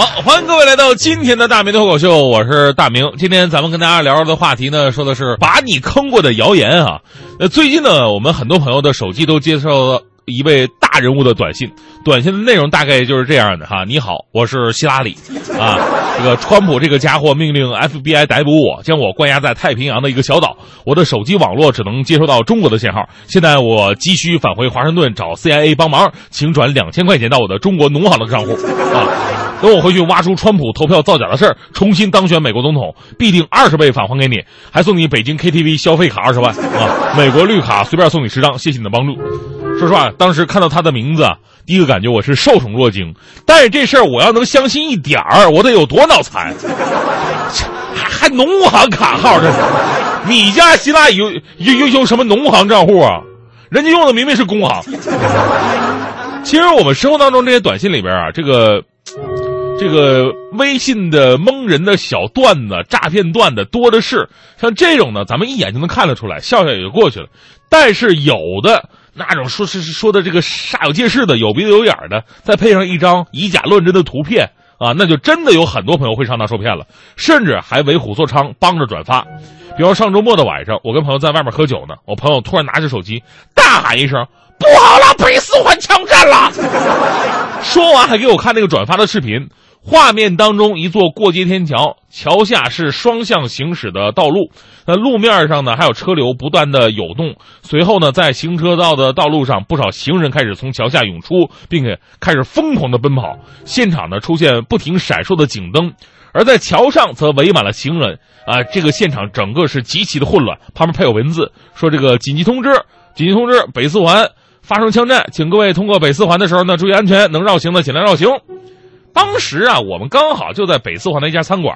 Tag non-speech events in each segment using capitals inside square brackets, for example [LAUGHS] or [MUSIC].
好，欢迎各位来到今天的大明脱口秀，我是大明。今天咱们跟大家聊聊的话题呢，说的是把你坑过的谣言啊。呃，最近呢，我们很多朋友的手机都接受了一位大人物的短信，短信的内容大概就是这样的哈：你好，我是希拉里啊，这个川普这个家伙命令 FBI 逮捕我，将我关押在太平洋的一个小岛，我的手机网络只能接收到中国的信号。现在我急需返回华盛顿找 CIA 帮忙，请转两千块钱到我的中国农行的账户啊。等我回去挖出川普投票造假的事儿，重新当选美国总统，必定二十倍返还给你，还送你北京 KTV 消费卡二十万啊！美国绿卡随便送你十张，谢谢你的帮助。说实话，当时看到他的名字，第一个感觉我是受宠若惊。但是这事儿我要能相信一点儿，我得有多脑残？还还农行卡号这是？你家希拉里有有有有什么农行账户啊？人家用的明明是工行。其实我们生活当中这些短信里边啊，这个。这个微信的蒙人的小段子、诈骗段子多的是，像这种呢，咱们一眼就能看得出来，笑笑也就过去了。但是有的那种说是说的这个煞有介事的、有鼻子有眼的，再配上一张以假乱真的图片啊，那就真的有很多朋友会上当受骗了，甚至还为虎作伥，帮着转发。比如上周末的晚上，我跟朋友在外面喝酒呢，我朋友突然拿着手机大喊一声：“不好了，北四环枪战了！”说完还给我看那个转发的视频。画面当中，一座过街天桥，桥下是双向行驶的道路，那路面上呢还有车流不断的涌动。随后呢，在行车道的道路上，不少行人开始从桥下涌出，并且开始疯狂的奔跑。现场呢出现不停闪烁的警灯，而在桥上则围满了行人。啊，这个现场整个是极其的混乱。旁边配有文字说：“这个紧急通知，紧急通知，北四环发生枪战，请各位通过北四环的时候呢注意安全，能绕行的尽量绕行。”当时啊，我们刚好就在北四环的一家餐馆，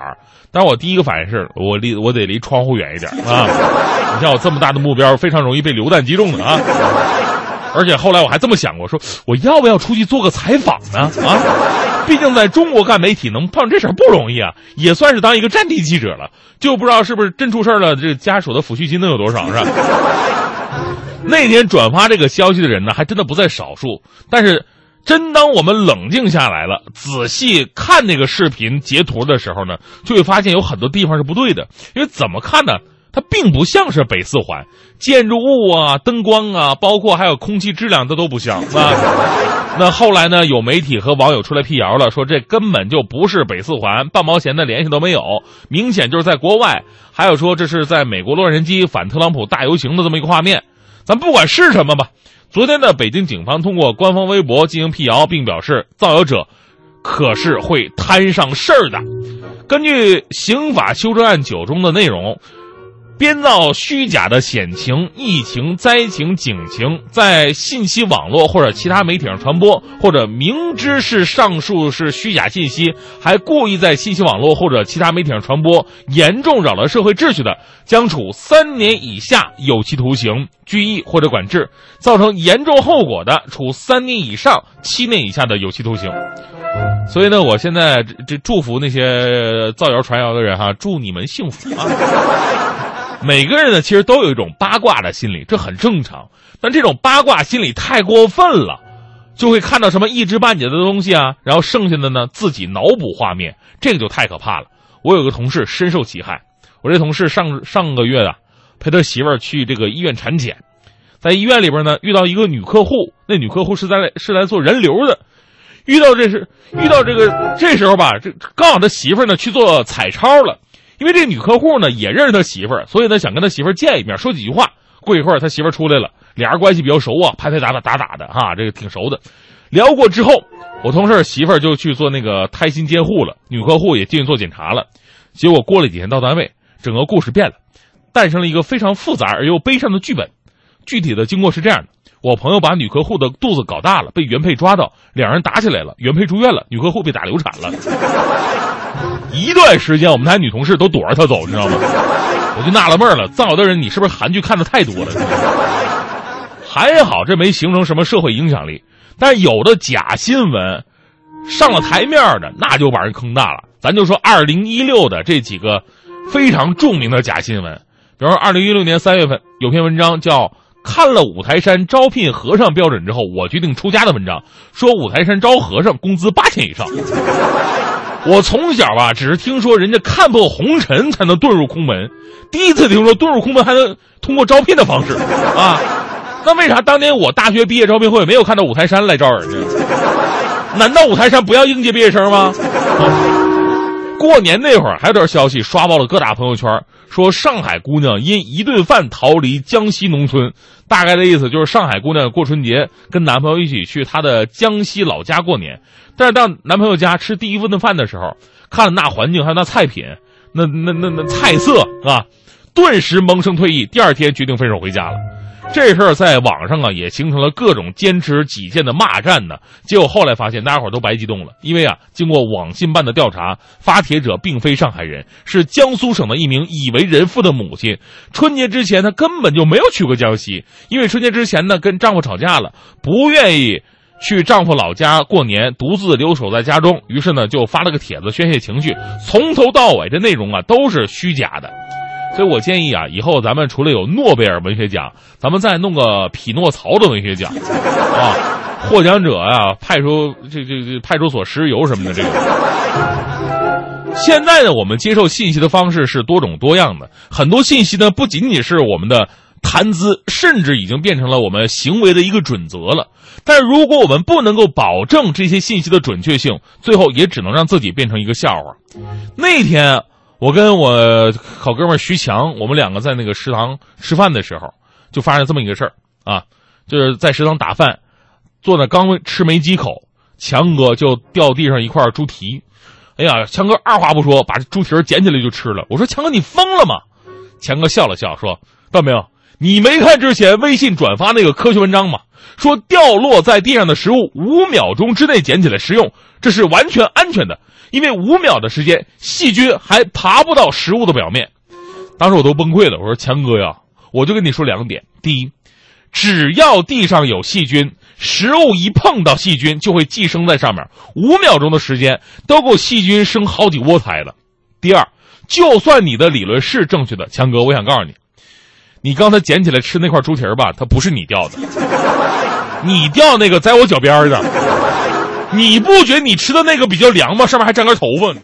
但是我第一个反应是我离我得离窗户远一点啊！[LAUGHS] 你像我这么大的目标，非常容易被流弹击中的啊！而且后来我还这么想过，说我要不要出去做个采访呢？啊，毕竟在中国干媒体能碰上这事儿不容易啊，也算是当一个战地记者了。就不知道是不是真出事了，这家属的抚恤金能有多少是吧？[LAUGHS] 那天转发这个消息的人呢，还真的不在少数，但是。真当我们冷静下来了，仔细看那个视频截图的时候呢，就会发现有很多地方是不对的。因为怎么看呢？它并不像是北四环，建筑物啊、灯光啊，包括还有空气质量，它都不像啊。[LAUGHS] 那后来呢，有媒体和网友出来辟谣了，说这根本就不是北四环，半毛钱的联系都没有，明显就是在国外。还有说这是在美国洛杉矶反特朗普大游行的这么一个画面。咱不管是什么吧。昨天的，北京警方通过官方微博进行辟谣，并表示造谣者可是会摊上事儿的。根据《刑法修正案九》中的内容。编造虚假的险情、疫情、灾情、警情，在信息网络或者其他媒体上传播，或者明知是上述是虚假信息，还故意在信息网络或者其他媒体上传播，严重扰乱社会秩序的，将处三年以下有期徒刑、拘役或者管制；造成严重后果的，处三年以上七年以下的有期徒刑。所以呢，我现在这祝福那些造谣传谣的人哈，祝你们幸福啊！[LAUGHS] 每个人呢，其实都有一种八卦的心理，这很正常。但这种八卦心理太过分了，就会看到什么一知半解的东西啊，然后剩下的呢自己脑补画面，这个就太可怕了。我有个同事深受其害。我这同事上上个月啊，陪他媳妇儿去这个医院产检，在医院里边呢遇到一个女客户，那女客户是在是来做人流的，遇到这是遇到这个这时候吧，这刚好他媳妇呢去做彩超了。因为这女客户呢也认识他媳妇儿，所以呢想跟他媳妇儿见一面，说几句话。过一会儿他媳妇儿出来了，俩人关系比较熟啊，拍拍打打打打的哈，这个挺熟的。聊过之后，我同事媳妇儿就去做那个胎心监护了，女客户也进去做检查了。结果过了几天到单位，整个故事变了，诞生了一个非常复杂而又悲伤的剧本。具体的经过是这样的：我朋友把女客户的肚子搞大了，被原配抓到，两人打起来了，原配住院了，女客户被打流产了。[LAUGHS] 一段时间，我们台女同事都躲着他走，你知道吗？我就纳了闷了，造的人你是不是韩剧看的太多了？还好这没形成什么社会影响力，但有的假新闻上了台面的，那就把人坑大了。咱就说二零一六的这几个非常著名的假新闻，比如说二零一六年三月份有篇文章叫《看了五台山招聘和尚标准之后，我决定出家》的文章，说五台山招和尚工资八千以上。[LAUGHS] 我从小吧，只是听说人家看破红尘才能遁入空门，第一次听说遁入空门还能通过招聘的方式 [LAUGHS] 啊。那为啥当年我大学毕业招聘会没有看到五台山来招人呢？难道五台山不要应届毕业生吗？[LAUGHS] 过年那会儿还有条消息刷爆了各大朋友圈，说上海姑娘因一顿饭逃离江西农村。大概的意思就是上海姑娘过春节跟男朋友一起去她的江西老家过年，但是到男朋友家吃第一顿饭的时候，看了那环境还有那菜品，那那那那菜色啊，顿时萌生退意。第二天决定分手回家了。这事儿在网上啊也形成了各种坚持己见的骂战呢。结果后来发现大家伙都白激动了，因为啊经过网信办的调查，发帖者并非上海人，是江苏省的一名已为人父的母亲。春节之前她根本就没有去过江西，因为春节之前呢跟丈夫吵架了，不愿意去丈夫老家过年，独自留守在家中。于是呢就发了个帖子宣泄情绪，从头到尾这内容啊都是虚假的。所以我建议啊，以后咱们除了有诺贝尔文学奖，咱们再弄个匹诺曹的文学奖，啊，获奖者啊派出这这这派出所石油什么的这个。现在呢，我们接受信息的方式是多种多样的，很多信息呢不仅仅是我们的谈资，甚至已经变成了我们行为的一个准则了。但如果我们不能够保证这些信息的准确性，最后也只能让自己变成一个笑话。那天。我跟我好哥们徐强，我们两个在那个食堂吃饭的时候，就发生这么一个事儿啊，就是在食堂打饭，坐那刚吃没几口，强哥就掉地上一块猪蹄，哎呀，强哥二话不说把猪蹄捡起来就吃了。我说强哥你疯了吗？强哥笑了笑说：“到没有，你没看之前微信转发那个科学文章吗？说掉落在地上的食物五秒钟之内捡起来食用，这是完全安全的。”因为五秒的时间，细菌还爬不到食物的表面。当时我都崩溃了，我说强哥呀，我就跟你说两点：第一，只要地上有细菌，食物一碰到细菌就会寄生在上面，五秒钟的时间都够细菌生好几窝胎了。第二，就算你的理论是正确的，强哥，我想告诉你，你刚才捡起来吃那块猪蹄儿吧，它不是你掉的，[LAUGHS] 你掉那个在我脚边的。你不觉得你吃的那个比较凉吗？上面还粘根头发。